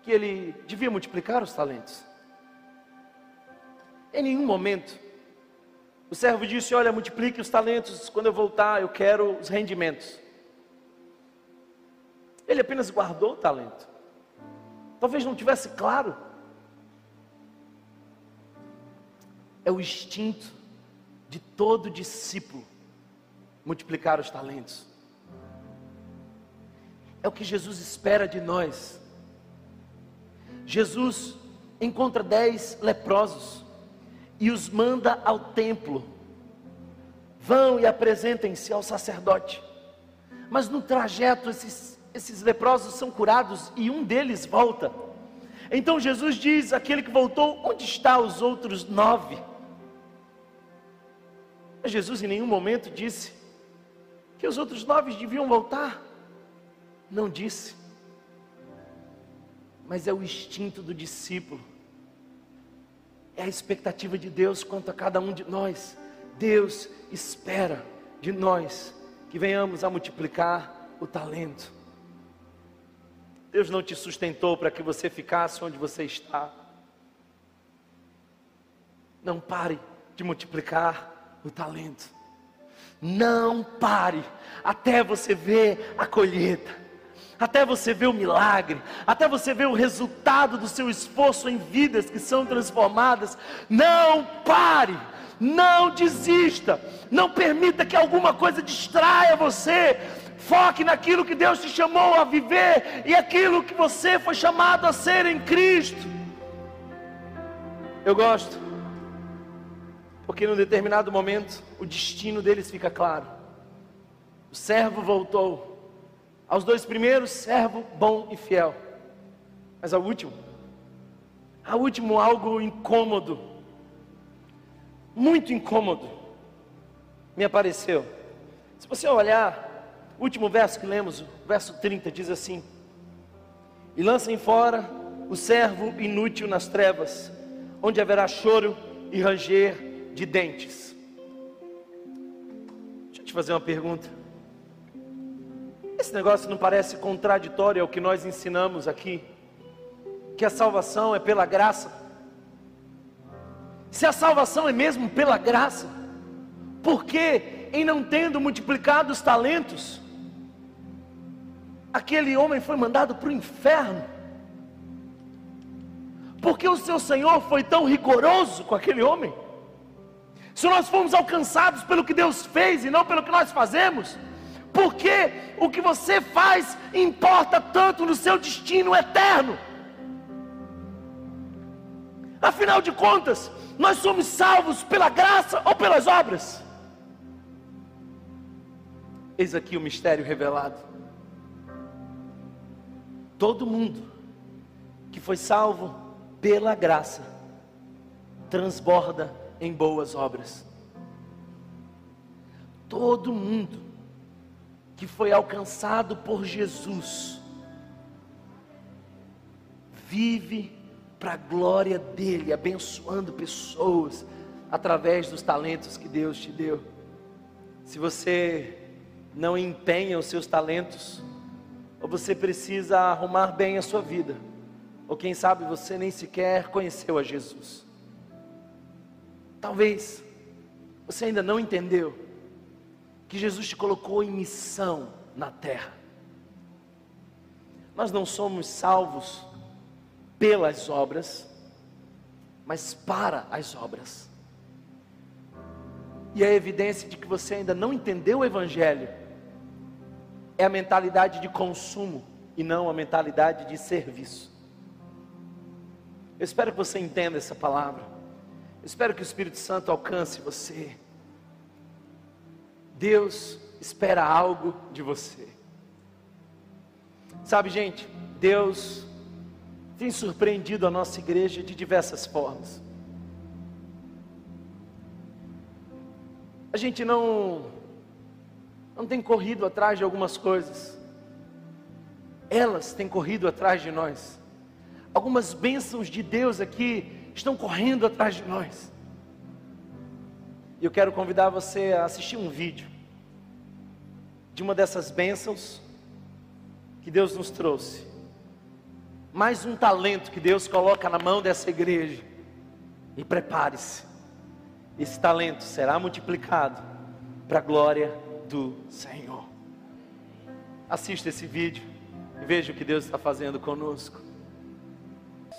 que ele devia multiplicar os talentos. Em nenhum momento o servo disse: Olha, multiplique os talentos, quando eu voltar, eu quero os rendimentos. Ele apenas guardou o talento. Talvez não tivesse claro. É o instinto de todo discípulo multiplicar os talentos. É o que Jesus espera de nós. Jesus encontra dez leprosos e os manda ao templo. Vão e apresentem-se ao sacerdote. Mas no trajeto, esses, esses leprosos são curados e um deles volta. Então Jesus diz: aquele que voltou, onde está os outros nove? Jesus em nenhum momento disse que os outros nove deviam voltar. Não disse. Mas é o instinto do discípulo é a expectativa de Deus quanto a cada um de nós. Deus espera de nós que venhamos a multiplicar o talento. Deus não te sustentou para que você ficasse onde você está. Não pare de multiplicar o talento. Não pare até você ver a colheita até você ver o milagre, até você ver o resultado do seu esforço em vidas que são transformadas. Não pare, não desista, não permita que alguma coisa distraia você. Foque naquilo que Deus te chamou a viver e aquilo que você foi chamado a ser em Cristo. Eu gosto Porque num determinado momento o destino deles fica claro. O servo voltou. Aos dois primeiros, servo bom e fiel. Mas ao último, ao último algo incômodo, muito incômodo, me apareceu. Se você olhar, o último verso que lemos, o verso 30, diz assim: E lancem fora o servo inútil nas trevas, onde haverá choro e ranger de dentes. Deixa eu te fazer uma pergunta. Esse negócio não parece contraditório ao que nós ensinamos aqui? Que a salvação é pela graça. Se a salvação é mesmo pela graça, por que, em não tendo multiplicado os talentos, aquele homem foi mandado para o inferno? Porque o seu Senhor foi tão rigoroso com aquele homem? Se nós fomos alcançados pelo que Deus fez e não pelo que nós fazemos, porque o que você faz importa tanto no seu destino eterno. Afinal de contas, nós somos salvos pela graça ou pelas obras? Eis aqui o mistério revelado. Todo mundo que foi salvo pela graça transborda em boas obras. Todo mundo que foi alcançado por Jesus, vive para a glória dEle, abençoando pessoas através dos talentos que Deus te deu. Se você não empenha os seus talentos, ou você precisa arrumar bem a sua vida, ou quem sabe você nem sequer conheceu a Jesus. Talvez você ainda não entendeu que Jesus te colocou em missão na terra. Nós não somos salvos pelas obras, mas para as obras. E a evidência de que você ainda não entendeu o Evangelho é a mentalidade de consumo e não a mentalidade de serviço. Eu espero que você entenda essa palavra. Espero que o Espírito Santo alcance você. Deus espera algo de você. Sabe, gente, Deus tem surpreendido a nossa igreja de diversas formas. A gente não não tem corrido atrás de algumas coisas. Elas têm corrido atrás de nós. Algumas bênçãos de Deus aqui estão correndo atrás de nós. E eu quero convidar você a assistir um vídeo de uma dessas bênçãos que Deus nos trouxe. Mais um talento que Deus coloca na mão dessa igreja. E prepare-se, esse talento será multiplicado para a glória do Senhor. Assista esse vídeo e veja o que Deus está fazendo conosco.